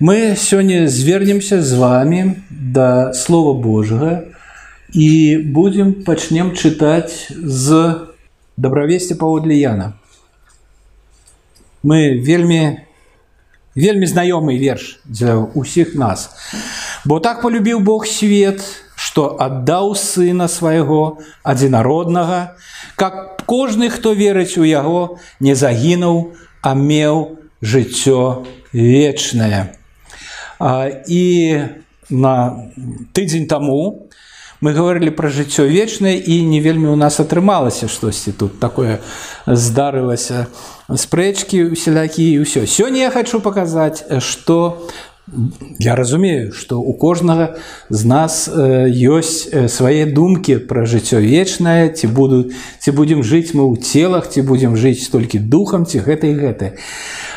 Мы сегодня звернемся з вами до слова Божьего и будем пачнем читать з добравесці паводле Яна. Мы вельмі вельмі знаёмы верш для ўсіх нас. Бо так полюбіў Бог свет, што аддаў сына свайго адзінароднага, каб кожны, хто верыць у яго, не загінуў, а меў жыццё вечнае. І на тыдзень таму мы гаварылі пра жыццё вечнае і не вельмі у нас атрымалася штосьці тут такое здарылася спрэчкі усялякі і ўсё. Сёння я хочу паказаць, што я разумею, што у кожнага з нас ёсць свае думкі пра жыццё вечнае, ці будуць ці будзем жыць мы ў целах, ці будзем жыць толькі духам ці гэта і гэта.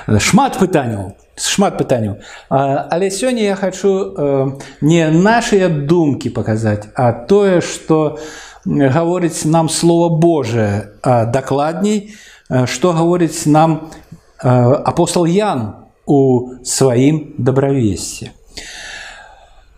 Шмат пытанняў шмат пытанняў але сёння я хочу не наши думкі паказаць а тое что гаворыць нам слово Божие дакладней что гаворыць нам апостол Ян у сваім добравесці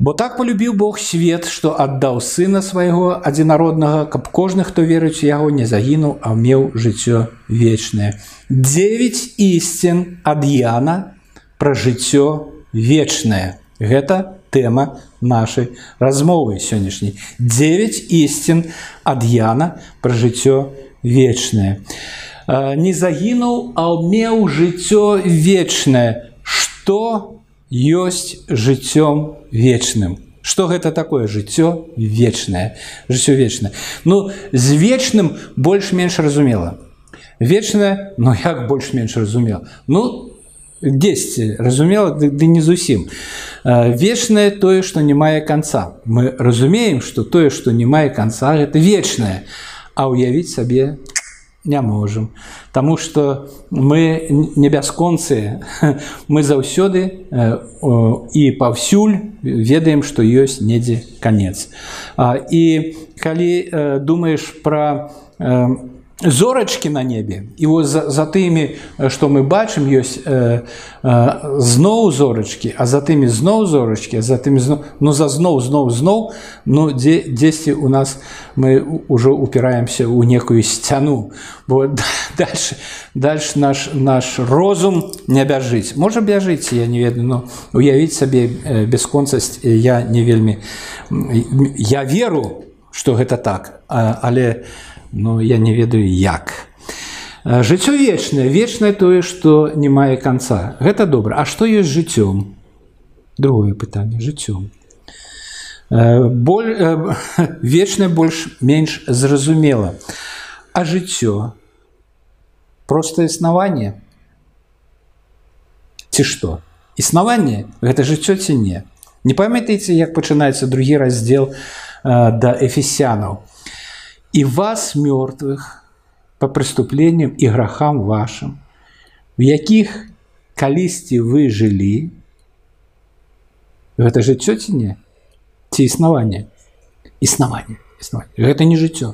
Бо так полюбіў Бог свет, што аддаў сына свайго адзінароднага, каб кожны, хто верыць яго не загінуў, а меў жыццё вечнае. Дзевяць ісцін ад Яна пра жыццё вечнае. Гэта тэма нашай размовы сённяшняй. 9 ісцін ад Яна пра жыццё вечнае. Не загінуў, а меў жыццё вечнае, што ёсць жыццём вечным. Што гэта такое жыццё вечнае, жыццё вечнае. Ну з вечным больш-менш разумела. Вечнае, ну як больш-менш разумела. Ну 10 разумела ды, ды не зусім вечнае тое што не мае канца мы разумеем што тое што не мае канца гэта вечнае а ўявіць сабе не можам Таму што мы не бясконцы мы заўсёды і паўсюль ведаем што ёсць недзе канец і калі думаеш пра зорачкі на небе і вот за, за тымі што мы бачым ёсць э, э, зноў зорачкі а за тымі зноў зорачкі за тымі зноў ну за зноў зноў зноў ну дзе дзесьці у нас мы ўжо упіраемся ў некую сцяну бо дальше дальше наш наш розум не бяжыць можа бяжыць я не ведаю но уявіць сабе бясконцасць я не вельмі я веру что гэта так але я но я не ведаю як. Жыццё вечнае, вечнае тое, што не мае канца. Гэта добра. А што ёсць жыццём? Другое пытанне жыццём. Боль вечнае больш-менш зразумела. А жыццё простае існаванне ці што? Існаванне гэта жыццё ці не. Не памятаеце, як пачынаецца другі раздзел да эфесянаў и вас, мертвых, по преступлениям и грехам вашим, в яких калісті вы жылі, гэта жыццё ці не ці існаванне існаванне гэта не жыццё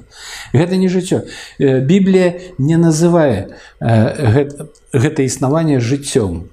гэта не жыццё Біблія не называе гэта, гэта існаванне жыццём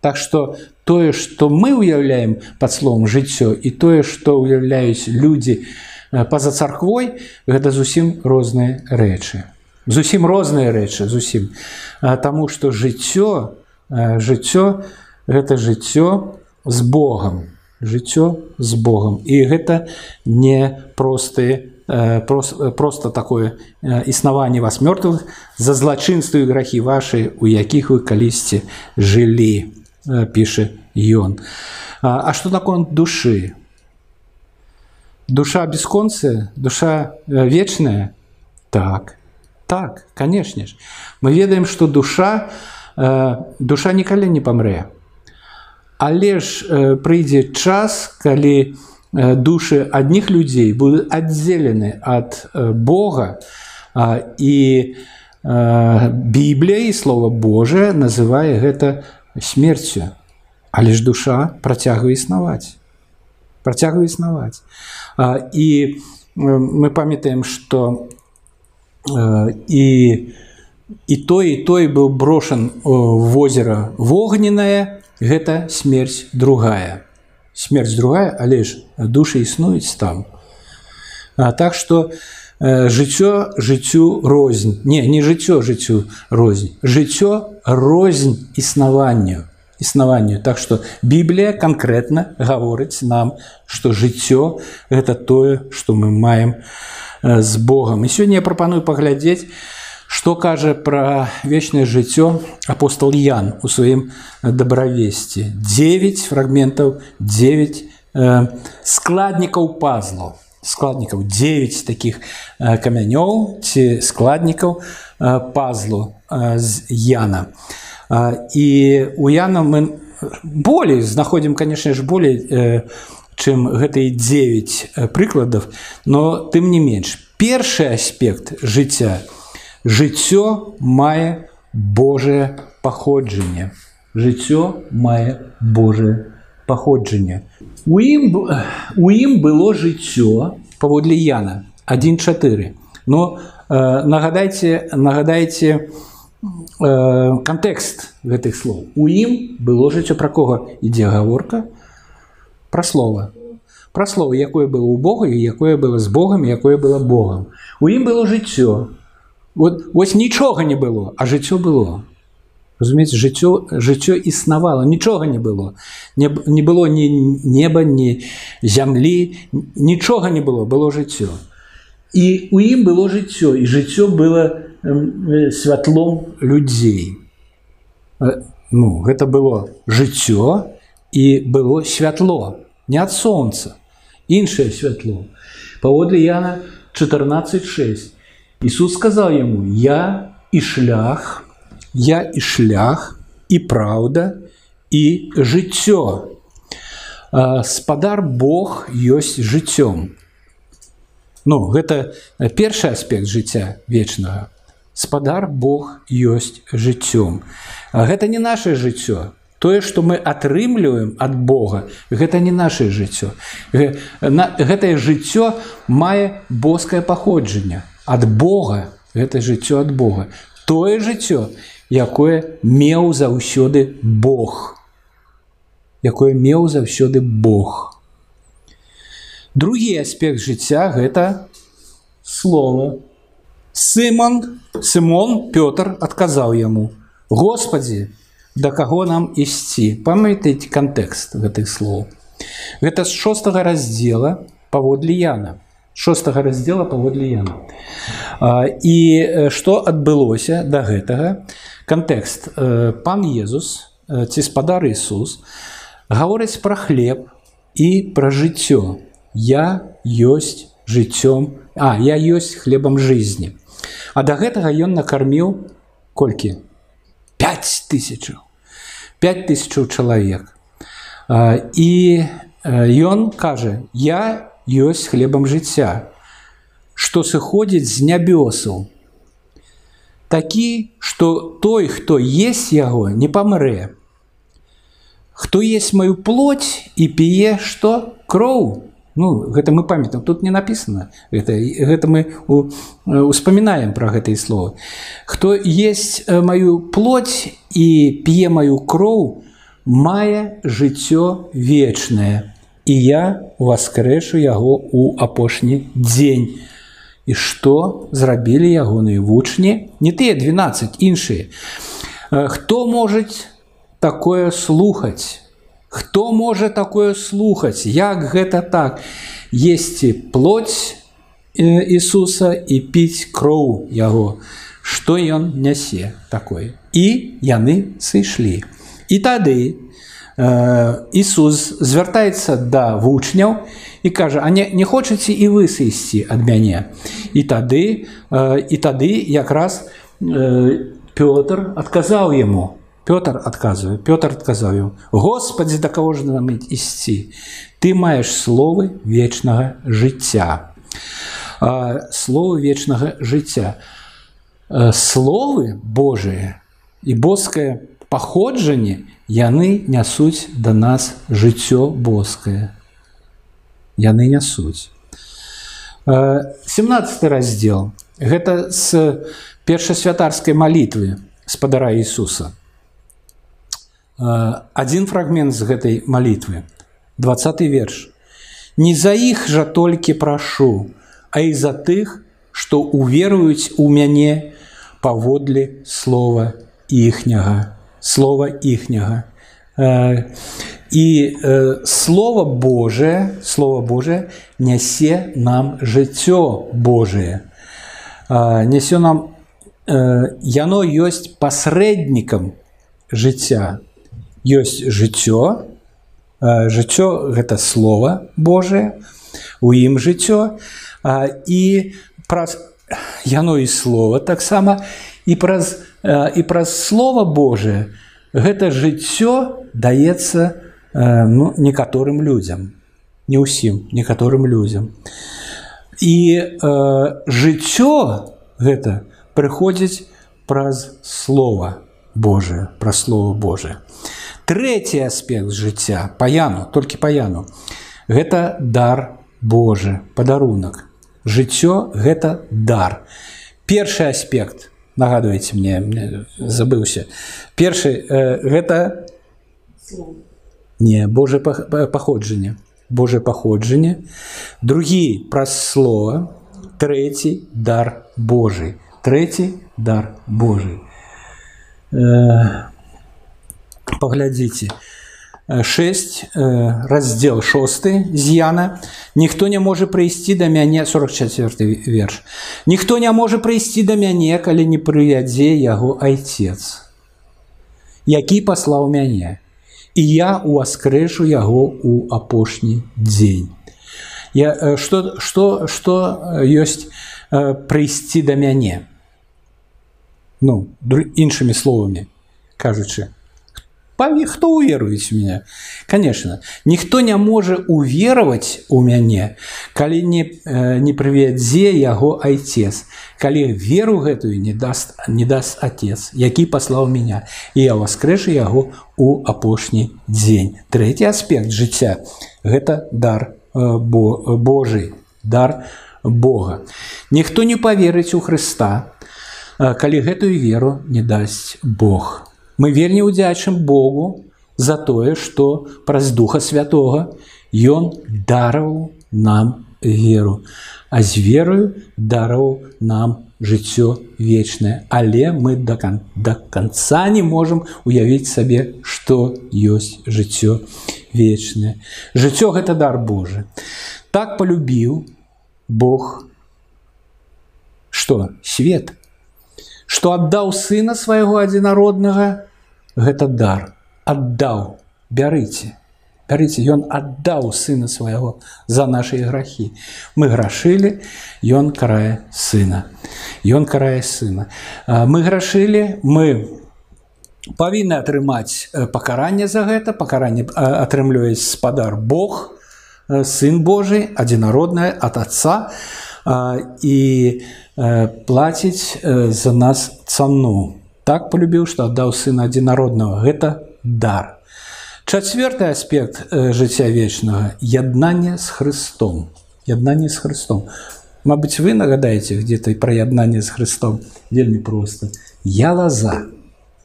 Так што тое што мы ўяўляем пад словом жыццё і тое што ўяўляюць людзі, па-за царквой гэта зусім розныя рэчы зусім розныя рэчы зусім Таму што жыццё жыццё гэта жыццё з Богом жыццё з Богом і гэта не простыя просто такое існаванне вас мёртвых за злачынствы грахі вашы у якіх вы калісьці жылі піша ён А што наконт душы душа бесконцая душа э, вечная так так конечно ж мы ведаем что душа э, душа никогда не помрэ але ж э, прыйдзе час калі души одних людзей будут аддзелены от бога і біблія і слова Божие называе гэта смерцю але ж душа працягвае існаваць працягвае існаваць і мы памятаем что і і той і той быў брошан в озера вогненное гэта смерць другая смерць другая але ж душы існуюць там а так что э, жыццё жыццю рознь не не жыццё жыццю рознь жыццё рознь існаванню існаванню так что Біблія конкретно гаворыць нам что жыццё это тое что мы маем з Богом і сёння я прапаную паглядзець Што кажа пра вечнае жыццё апостол Ян у сваім дабравесці 9 фрагментаў 9 э, складнікаў пазлаў складнікаў 9 таких э, камянёў ці складнікаў э, пазлу э, з Яна. Э, і у Яна мы болей знаходзім, канешне ж болей, э, чым гэтыя 9 э, прыкладаў, но тым не менш. Першы аспект жыцця, жыццё мае Божае паходжанне. Жыццё мае Божае паходжанне. У ім, у ім было жыццё паводле Яна 1-4. Но э, нагадайце, нагадайце э, кантэкст гэтых слоў. У ім было жыццё пра кого ідзе гаворка пра слова. Пра слово, якое было ў Бога і якое было з Богам, якое было Богам. У ім было жыццё, Вот, вось нічога не было, а жыццё было. Разумееце, жыццё, жыццё існавала, нічога не было. Не, не было ні неба, ні зямлі, нічога не было, было жыццё. І у ім было жыццё, і жыццё было э, святлом людзей. Э, ну, гэта было жыццё і было святло, не ад сонца, іншае святло. Паводле Яна 14:6 Ісус сказаў яму: я і шлях, я і шлях і праўда і жыццё. Спадар Бог ёсць жыццём. Ну, гэта першы аспект жыцця вечнага. Спадар Бог ёсць жыццём. Гэта не наше жыццё. Тое, што мы атрымліваем ад Бога, гэта не наше жыццё. Гэтае жыццё мае боскае паходжанне ад Бога гэта жыццё ад Бога тое жыццё якое меў заўсёды Бог якое меў заўсёды Бог другі аспект жыцця гэта слова Сымон Сымон Пётр адказаў яму Господі да каго нам ісці памятаеце кантэкст гэтых слоў гэта з шостага раздзела паводле Яна шостага раздзела паводле яна і што адбылося да гэтага кантэкст пан Езус ці спадар Ісус гаворыць пра хлеб і пра жыццё я ёсць жыццём а я ёсць хлебам жизни А да гэтага ён накарміў колькі 5 тысяч 5 тысячаў чалавек і ён кажа я ёсць хлебам жыцця, што сыходзіць з нябёсаў. Такі, што той, хто есть яго, не памрэ. Хто есть маю плоть і п'е што кроў. Ну, гэта мы памятаем, тут не написано. Гэта, гэта мы успамінаем пра гэтыя словы. Хто есть маю плоть і п'е маю кроў, мае жыццё вечнае і я воскрэшу яго у апошні дзень. І што зрабілі ягоныя вучні, не тыя 12 іншыя. Хто можа такое слухаць? Хто можа такое слухаць? Як гэта так? Есці плоть Ісуса і піць кроў яго, што ён нясе такое. І яны сышлі. І тады Ісус звяртаецца да вучняў і кажа а не, не хочаце і вы сысці ад мяне і тады і тады якраз Пётр адказаў яму Пётр адказвае Пётр адказаў Господі да каго ж нам ісці ты маеш словы вечнага жыцця словы вечнага жыцця словы Божыя і боскае паходжанне яны нясуць да нас жыццё боскае яны нясуць 17 раздзел гэта з першасвятарскай малітвы спадара Ісуса один фрагмент з гэтай малітвы 20 верш не за іх жа толькі прашу а і за тых што уверуюць у мяне паводле слова іхняга слова іхняга і слово Божие слово Божие нясе нам жыццё Божие нясё нам яно ёсць пасрэднікам жыцця ёсць жыццё жыццё гэта слово Божие у ім жыццё і праз яно і слова таксама і праз і праз слова Божие гэта жыццё даецца ну, некаторым людзям не ўсім некаторым людзям і э, жыццё гэта прыходзіць праз слова Божие пра слово Божие третий аспект жыцця паяну толькі паяну гэта дар Божы падарунак жыццё гэта дар першы аспект нагадваеце мне, мне забыўся першы э, гэта не Божа паходжанне Божае паходжанне другі праз слова трэці дар Божий трэці дар Божий э, паглядзіце 6 раздел 6 з'яна ніхто не можа прыйсці да мяне 44 верш ніхто не можа прыйсці да мяне калі не прывядзе яго айцец які паслаў мяне і я уваскрэшу яго у апошні дзень я что что что ёсць прыйсці да мяне ну іншымі словамі кажучы хто уверуюць у меня конечно ніхто не можа уверовать у мяне калі не не прывядзе яго айцец калі веру гэтую не даст не даст отец які паслаў меня і я воскрэшу яго у апошні дзень третий аспект жыцця гэта дар бо Божий дар Бога ніхто не поверыць у Хрыста калі гэтую веру не дасць Бог то Мы вельмі ўдзячым Богу за тое, што праз духа святого Ён дараваў нам веру, а з верою дараў нам жыццё вечнае, але мы да, кан да канца не можам уявіць сабе, што ёсць жыццё вечнае. Жыццё гэта дар Божы. Так полюбіў Бог што свет, што аддаў сына свайго адзінароднага, гэта дар аддаў бярыце бярыце ён аддаў сына свайго за нашыя грахі мы грашылі ён карае сына ён карае сына мы грашылі мы павінны атрымаць пакаранне за гэта пакаранне атрымліваюць спадар Бог сын Божий адзінародная ад отца і плаціць за нас цану так полюбіў што аддаў сына адзінароднага гэта дар чацвёрты аспект э, жыцця вечнага яднанне з Христом яднанне з Христом Мабыць вы нагадаеце где-то пра яднанне з Христом вельмі просто я лаза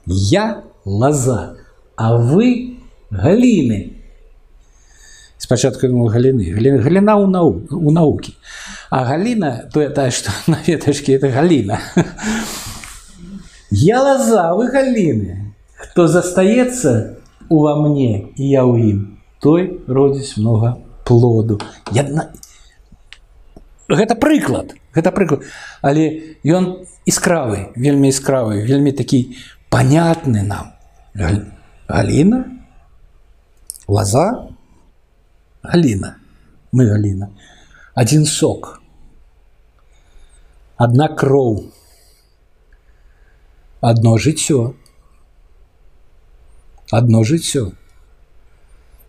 я лаза а вы галіны спачатку галіны галіна ў нау у наукі а галіна то тая што на ветачкі это галіна Я лоза, вы галины. Кто застаецца у во мне і я ў ім, той родзіць много плоду. Я... Гэта прыклад, гэта прыклад, але ён іскравы, вельмі іскравы, вельмі такі понятны нам. Галіна, лоза, Галіна, мы Галіна. Адзін сок. Адна кроў одно жыццё одно жыццё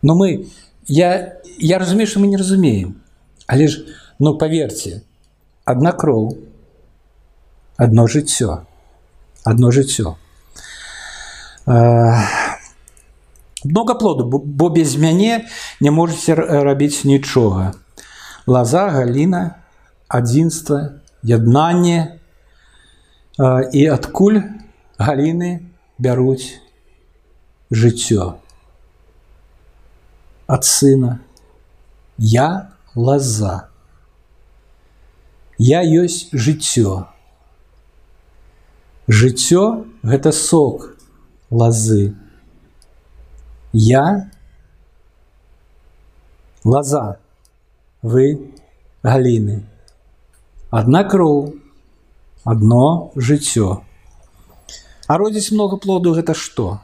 но мы я я разумею что мы не разумеем але ж ну поверьте одна кроў одно жыццё одно жыццё много плоду бо без мяне не можете рабіць нічога лоза галіна адзінства яднанне і адкуль галіны бяруць жыццё ад сына я лаза я ёсць жыццё жыццё гэта сок лазы я лаза вы галіны адна кроў одно жыццё а родзіць много плоду гэта што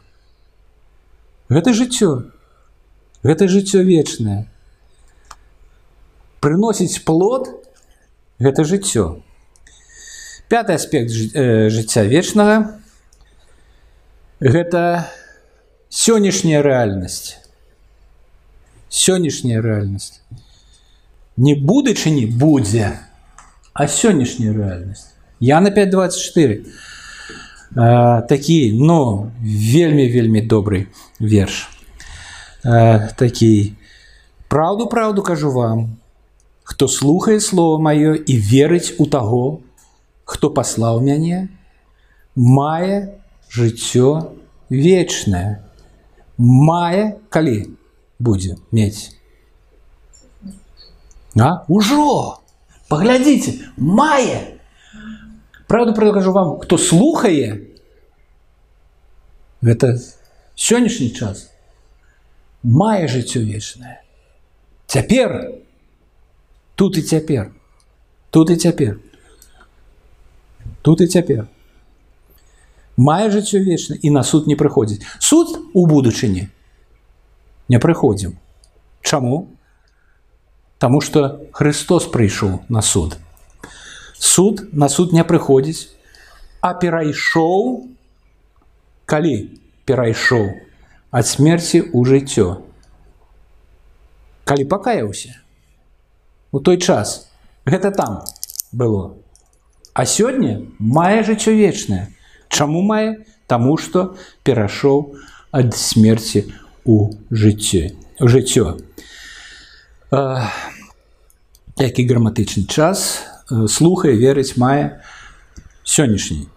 гэта жыццё гэта жыццё вечнае прыносіць плод гэта жыццё пятый аспект жыцця вечнага гэта сённяшняя рэальнасць сённяшняя рэальнасць не будучыні будзе а сённяшняя рэальнасць я на 524 такі но вельмі вельмі добрый верш такі праўду праўду кажу вам хто слухае слово маё і верыць у таго хто паслаў мяне мае жыццё вечнае мае калі будзе мець а ужо паглядзіце мае правду прыкажу вам хто слухае гэта сённяшні час мае жыццё вечнае цяпер тут і цяпер тут і цяпер тут і цяпер мае жыццё вечна і на суд не прыходзіць суд у будучыні не прыходзім чаму Таму что Христос прыйшоў на суд Суд на суд не прыходзіць. А перайшоў калі перайшоў ад смерці ў жыццё. Калі пакаяўся у той час гэта там было. А сёння мае жыццё вечнае. Чаму мае? Таму што перашоў ад смерці у жыццё жыццё. Які граматычны час слухае верыць мае сённяшні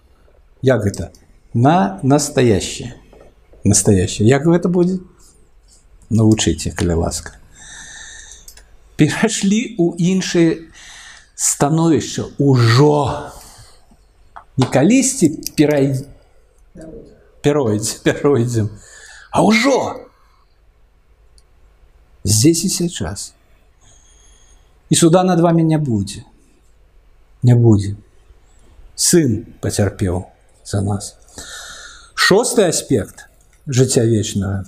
як гэта на настоящее настоящее як гэта будзе навучыце каля ласка перайшлі ў іншае становішча ўжо не калісьці перай перойдзе перойдзем а ўжо здесь і сейчас і суда над вами не будзе не будзе сын пацярпеў за нас шосты аспект жыцця вечнага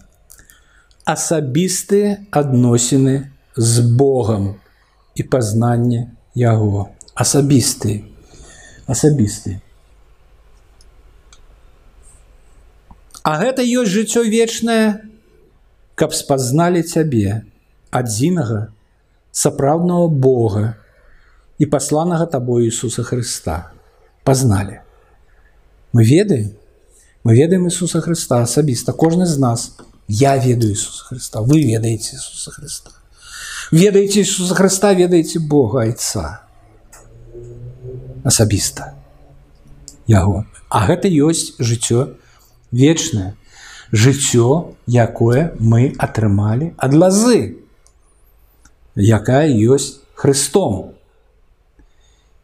асабістыя адносіны з Богом і пазнанне яго асабісты асабісты А гэта ёсць жыццё вечнае каб спазналі цябе адзінага сапраўднага Бога і пасланага табою Ісуса Хрыста пазналі мы ведаем мы ведаем Ісуса Хрыста асабіста кожны з нас я ведаю Ісуса Хрыста вы ведаеце Ісуса Хрыста ведаеце Ісуса Хрыста ведаеце Бога айца асабіста яго А гэта ёсць жыццё вечнае жыццё якое мы атрымалі ад лазы якая ёсць Христом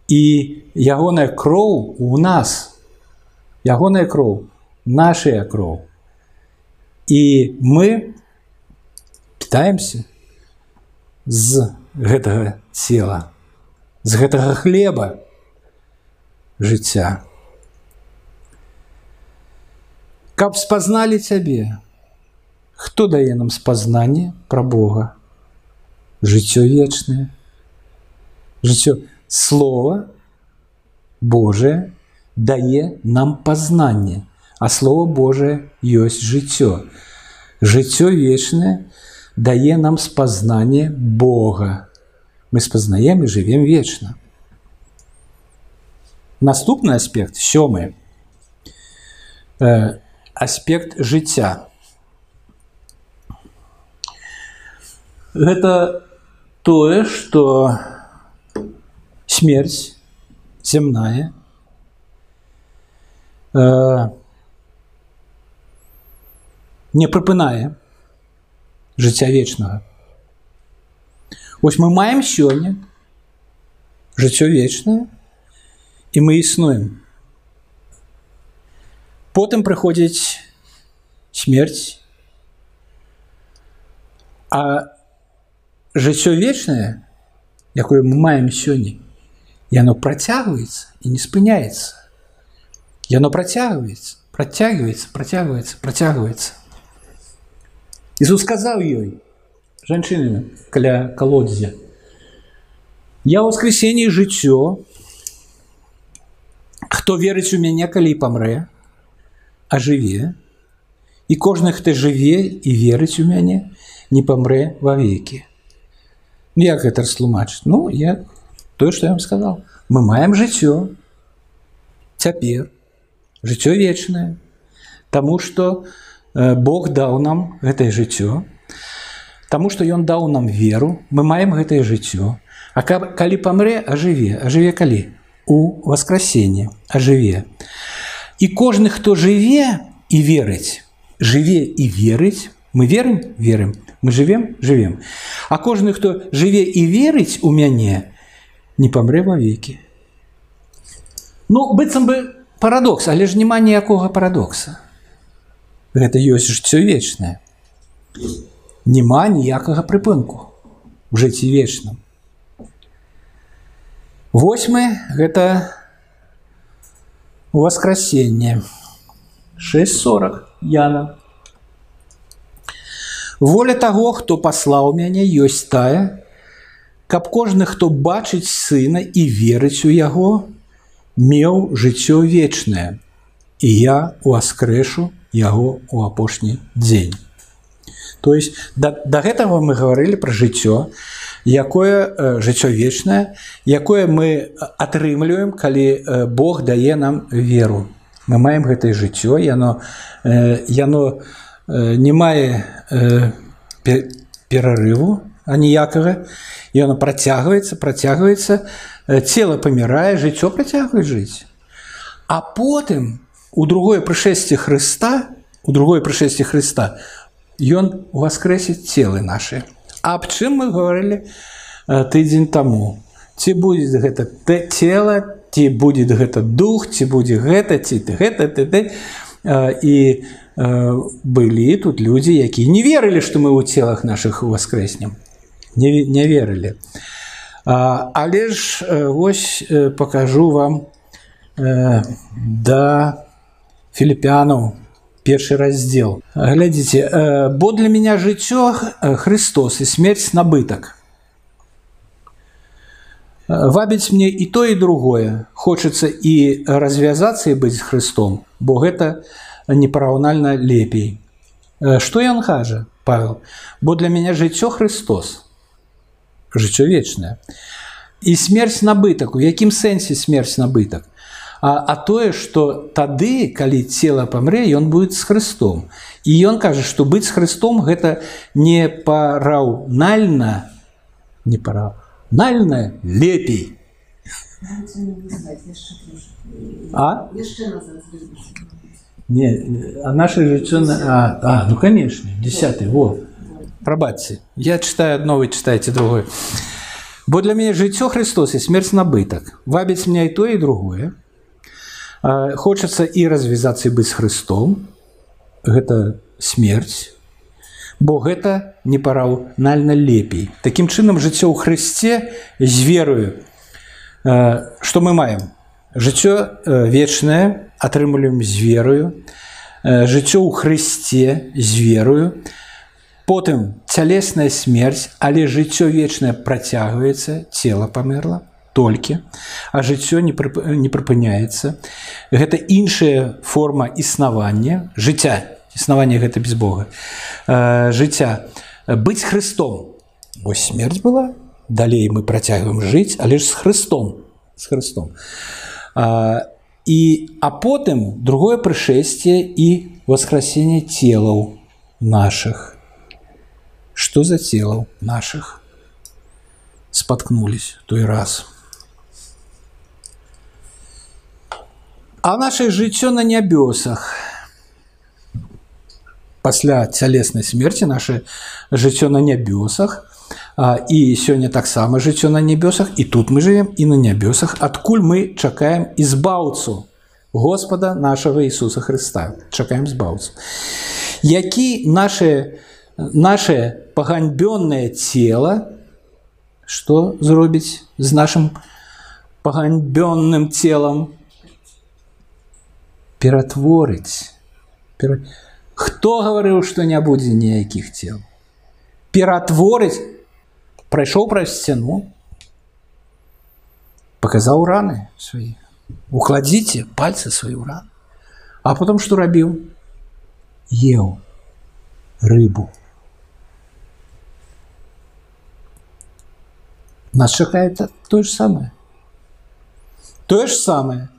і ягоная кроў у нас ягоная кроў нашая кроў і мы пытаемся з гэтага цела з гэтага хлеба жыцця каб спазналі цябе хто дае нам спазнанне пра Бога жыццё вечнае жыццё слова Божае дае нам пазнанне а слово Божае ёсць жыццё жыццё вечнае дае нам спазнанне Бога. Мы спазнаем і жывем вечна. Наступны аспект сёмы э, аспект жыцця. Гэта тое, што смерць земная э, не прыпынае жыцця вечнага Вось мы маем сёння жыццё вечнае і мы існуем потым прыходзіць смерць а жыццё вечнае якое мы маем сёння яно працягваецца і не спыняецца яно працягваецца працягваецца працягваецца працягваецца Ісус сказаў ёй жанчыны каля калодзе я воскресенье жыццё хто верыць у мяне калі памрэ а жыве і кожны хто жыве і верыць у мяне не памрэ вавекі ну, як гэта растлумачыць ну я тое што я вам сказал мы маем жыццё цяпер жыццё вечнае Таму што э, Бог даў нам гэтае жыццё Таму што ён даў нам веру мы маем гэтае жыццё А калі памрэ ажыве ажыве калі у васкрасенне ажыве і кожны хто жыве і верыць жыве і верыць мы верым верым мы живем живем а кожны хто жыве і верыць у мяне не памрэ вавекі ну быццам бы парадокс але ж няма ніякога парадокса гэта ёсць жыццё вечнае няма ніякага прыпынку у жыцці вечным восьмы гэта воскресенье 640 яна воля таго хто паслаў мяне ёсць тая каб кожны хто бачыць сына і верыць у яго меў жыццё вечнае. І я ускрэшу яго у апошні дзень. То есть да, да гэтага мы гаварылі пра жыццё якое э, жыццё вечнае якое мы атрымліваем калі э, Бог дае нам веру. Мы маем гэтае жыццё яно э, яно не мае перарыву аніякага яно працягваецца працягваецца цела памірае жыццё працягвае жыць а потым у другое прышэсце Хрыста у другое прышэсце Хрыста ён уваскрэсіць целы наши аб чым мы гаварылі э, тыдзень таму ці будзе гэта цела ці будзе гэта дух ці будзе гэта ці ты гэта ты ты і э, былі тут людзі якія не верылі што мы ў целах наших уваскрэснем не, не верылі але ж э, вось покажу вам да філіпянаў першы раздзел глядзіце бо для меня жыццё Христос і смерць набытак вабіць мне і то і другое хочацца і развязацца і быць Христом бо гэта непараўнальна лепей что ён кажа Павел бо для меня жыццё Христос жыццё вечнае і смерць набытак у якім сэнсе смерць набытак а, а тое что тады калі цела памрэ ён будет с Христом і ён кажа что быць с Христом гэта не параўнальна не пора нальна лепей а? не а наше жыццё а, а, ну конечно десятый во прабаце я читаю одно вы читаете другой бо для мяне жыццё Христос і смерць набытак вабіць меня і то і другое хочацца і развязацца быць Христом гэта смерць бо гэта не параўнальна лепей Такім чынам жыццё ў Хрысце з верою што мы маем жыццё вечнае атрымліваем з верою жыццё ў Хрысце з верою потым цялесная смерць але жыццё вечнае працягваецца цела памерла толькі а жыццё не прып... не прыпыняецца гэта іншая форма існавання жыцця існавання гэта без Бога жыцця быць Христом вось смерць была далей мы працягваем жыць але ж з Христом з Христом а, і а потым другое прышэсце і воскрасенне целаў наших что за целаў наших споткнулись той раз у А наше жыццё на нябёсах. пасля цялеснай смерти наше жыццё на нябёсах і сёння таксама жыццё на нябёсах і тут мы живем і на нябёсах адкуль мы чакаем ізбаўцу Господа нашага Ісуса Христа чакаем збаўцу які наше наше паганьбённое тело что зробіць з нашим паганьбённым телом ператворыць пер... Хто гаварыў, што не будзе ніякіх цел? Ператворыць, прайшоў праз сцяну, паказаў раны свае. Укладзіце пальцы сваю ран. А потом што рабіў? Еў рыбу. Нас чакае тое ж самае. Тое ж самае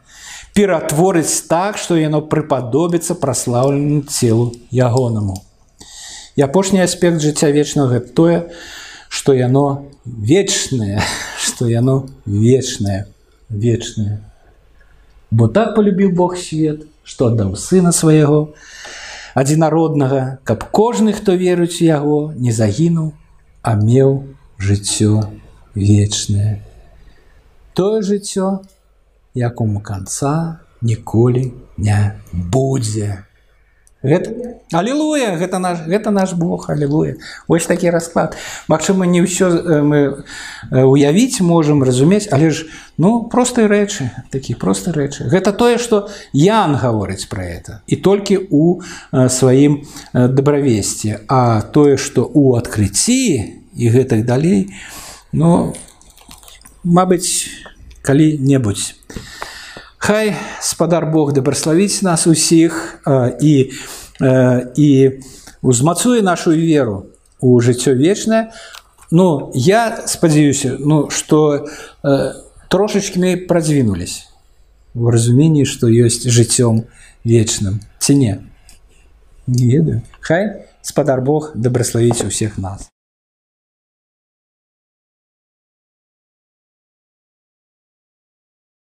ператворыць так, што яно прыпадобіцца праслаўленым целу ягонаму. І апошні аспект жыцця вечнага тое, што яно вечнае, што яно вечнае, вечнае. Бо так полюбіў Бог свет, што аддаў сына свайго, адзінароднага, каб кожны, хто верыць у яго, не загінуў, а меў жыццё вечнае. Тое жыццё, якому канца ніколі не будзе. Гэта... Аллилуйя, гэта наш, гэта наш Бог, аллилуйя. Вось такі расклад. Магчыма, не ўсё мы уявіць можам разумець, але ж ну простыя рэчы, такі простыя рэчы. Гэта тое, што Ян гаворыць пра это і толькі ў сваім дабравесці, а тое, што ў адкрыцці і гэтых далей, ну, мабыць, калі-небудзь. Хай спадар Бог дабраславіць нас усіх і, і узмацуе нашу веру у жыццё вечнае. Ну я спадзяюся, ну, што э, трошачкі мы прадвінулись у разуменні, што ёсць жыццём вечным ці не. Не ведаю. Хай спадар Бог дабраславіць усіх нас.